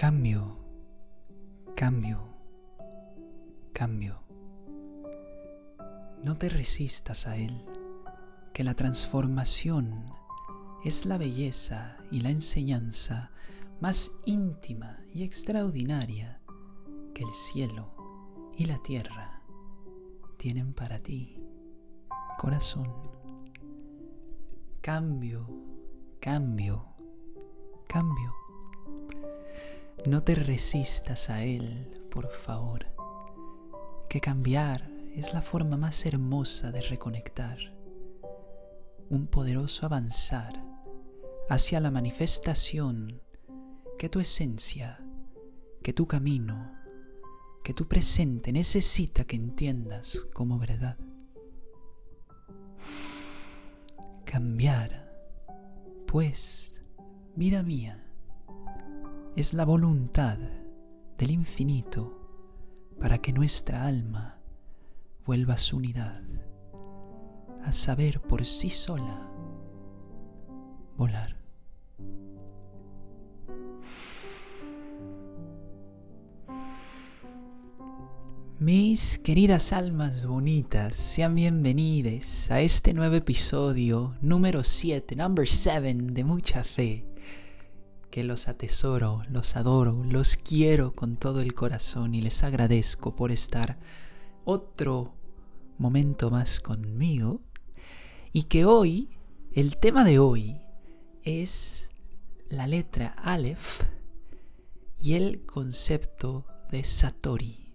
Cambio, cambio, cambio. No te resistas a él, que la transformación es la belleza y la enseñanza más íntima y extraordinaria que el cielo y la tierra tienen para ti, corazón. Cambio, cambio, cambio. No te resistas a Él, por favor, que cambiar es la forma más hermosa de reconectar, un poderoso avanzar hacia la manifestación que tu esencia, que tu camino, que tu presente necesita que entiendas como verdad. Cambiar, pues, vida mía, es la voluntad del infinito para que nuestra alma vuelva a su unidad, a saber por sí sola volar. Mis queridas almas bonitas, sean bienvenidas a este nuevo episodio número 7, number 7 de mucha fe que los atesoro, los adoro, los quiero con todo el corazón y les agradezco por estar otro momento más conmigo y que hoy, el tema de hoy es la letra Aleph y el concepto de Satori,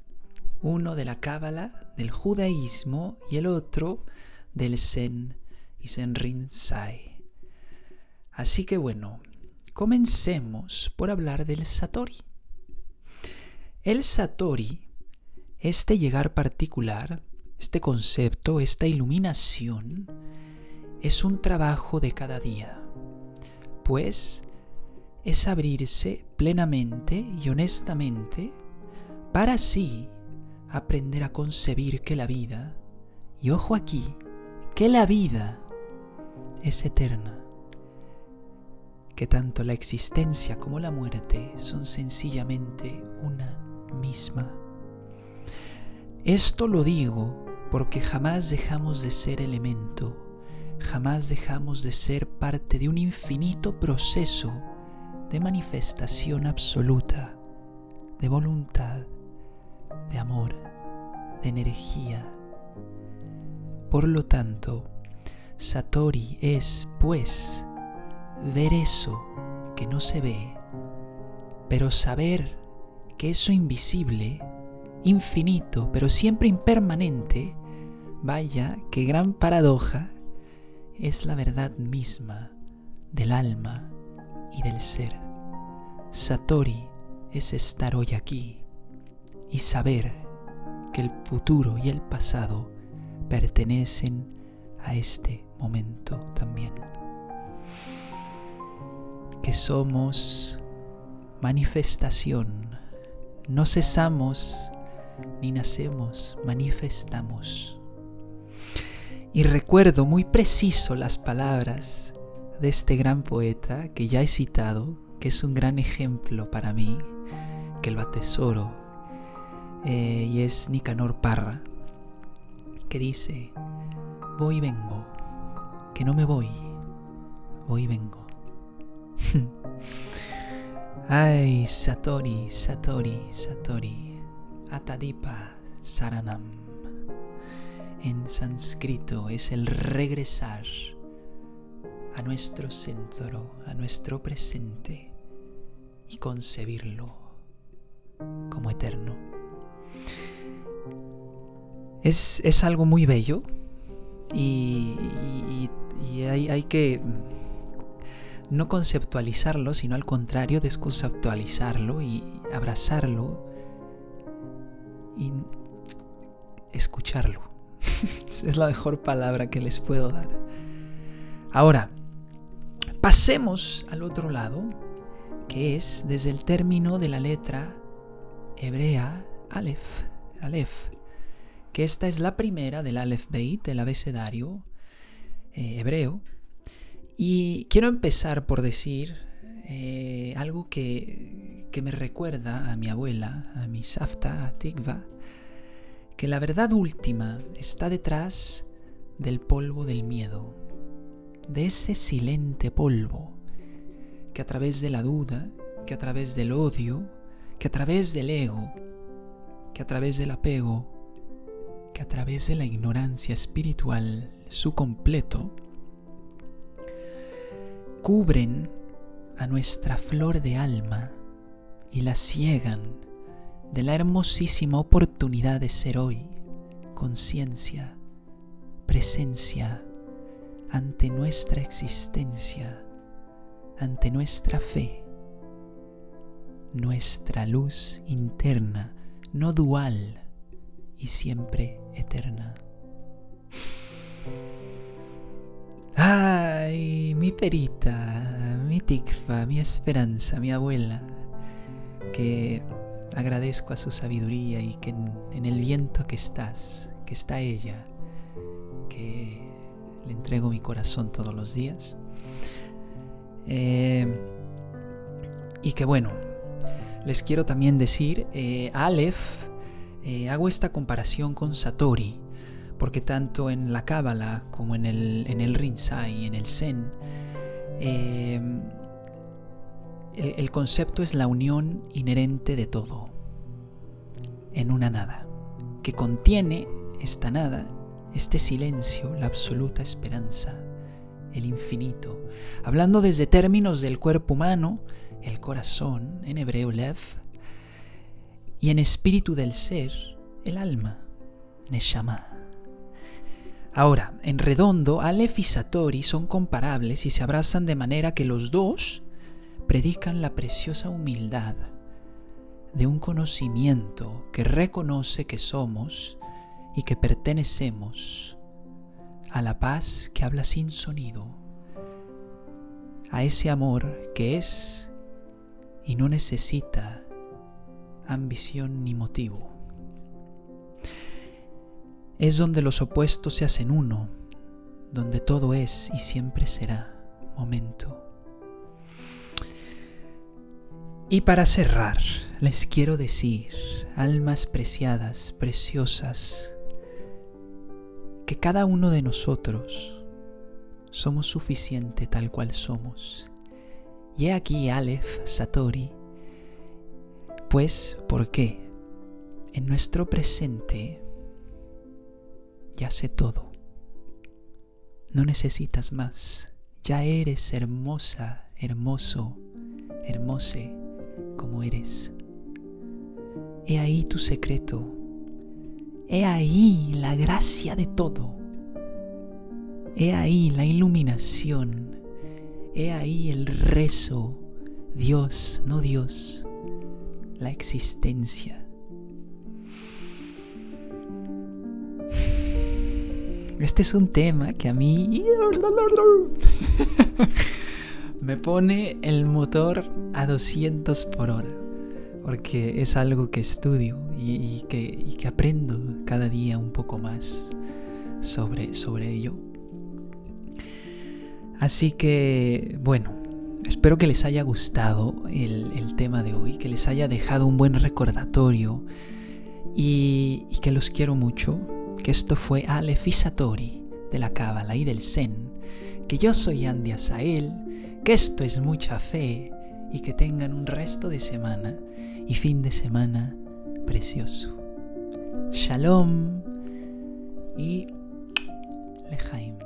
uno de la Cábala, del judaísmo y el otro del Zen y Zenrin Sai. Así que bueno, Comencemos por hablar del Satori. El Satori, este llegar particular, este concepto, esta iluminación, es un trabajo de cada día, pues es abrirse plenamente y honestamente para así aprender a concebir que la vida, y ojo aquí, que la vida es eterna que tanto la existencia como la muerte son sencillamente una misma. Esto lo digo porque jamás dejamos de ser elemento, jamás dejamos de ser parte de un infinito proceso de manifestación absoluta, de voluntad, de amor, de energía. Por lo tanto, Satori es, pues, ver eso que no se ve, pero saber que eso invisible, infinito, pero siempre impermanente, vaya, qué gran paradoja, es la verdad misma del alma y del ser. Satori es estar hoy aquí y saber que el futuro y el pasado pertenecen a este momento también que somos manifestación. No cesamos ni nacemos, manifestamos. Y recuerdo muy preciso las palabras de este gran poeta que ya he citado, que es un gran ejemplo para mí, que lo atesoro, eh, y es Nicanor Parra, que dice, voy y vengo, que no me voy, voy y vengo. Ay, Satori, Satori, Satori, Atadipa Saranam. En sánscrito es el regresar a nuestro centro, a nuestro presente y concebirlo como eterno. Es, es algo muy bello y, y, hay, hay que no conceptualizarlo, sino al contrario, desconceptualizarlo y abrazarlo y escucharlo. es la mejor palabra que les puedo dar. Ahora, pasemos al otro lado, que es desde el término de la letra hebrea Aleph, Aleph, que esta es la primera del Aleph Beit, del abecedario eh, hebreo, y quiero empezar por decir eh, algo que, que me recuerda a mi abuela, a mi Safta, a Tikva, que la verdad última está detrás del polvo del miedo, de ese silente polvo que a través de la duda, que a través del odio, que a través del ego, que a través del apego, que a través de la ignorancia espiritual, su completo, cubren a nuestra flor de alma y la ciegan de la hermosísima oportunidad de ser hoy conciencia, presencia ante nuestra existencia, ante nuestra fe, nuestra luz interna, no dual y siempre eterna. Ay, mi perita, mi tikfa, mi esperanza, mi abuela, que agradezco a su sabiduría y que en, el viento que estás, que está ella, que le entrego mi corazón todos los días. Eh, y que bueno, les quiero también decir, eh, Aleph, eh, hago esta comparación con Satori porque tanto en la Cábala como en el, en el Rinzai, en el Zen, eh, el, el concepto es la unión inherente de todo en una nada, que contiene esta nada, este silencio, la absoluta esperanza, el infinito. Hablando desde términos del cuerpo humano, el corazón, en hebreo lev, y en espíritu del ser, el alma, neshama. Ahora, en redondo, Aleph y Satori son comparables y se abrazan de manera que los dos predican la preciosa humildad de un conocimiento que reconoce que somos y que pertenecemos a la paz que habla sin sonido, a ese amor que es y no necesita ambición ni motivo es donde los opuestos se hacen uno, donde todo es y siempre será momento. Y para cerrar, les quiero decir, almas preciadas, preciosas, que cada uno de nosotros somos suficiente tal cual somos. Y he aquí Aleph Satori, pues, ¿por qué? En nuestro presente ya sé todo. No necesitas más. Ya eres hermosa, hermoso, hermose como eres. He ahí tu secreto. He ahí la gracia de todo. He ahí la iluminación. He ahí el rezo. Dios, no Dios. La existencia. Este es un tema que a mí me pone el motor a 200 por hora, porque es algo que estudio y, que, aprendo cada día un poco más sobre, sobre ello. Así que, bueno, espero que les haya gustado el, tema de hoy, que les haya dejado un buen recordatorio y que los quiero mucho que esto fue Aleph de la Cábala y del Zen, que yo soy Andy Asael, que esto es mucha fe y que tengan un resto de semana y fin de semana precioso. Shalom y lejaim.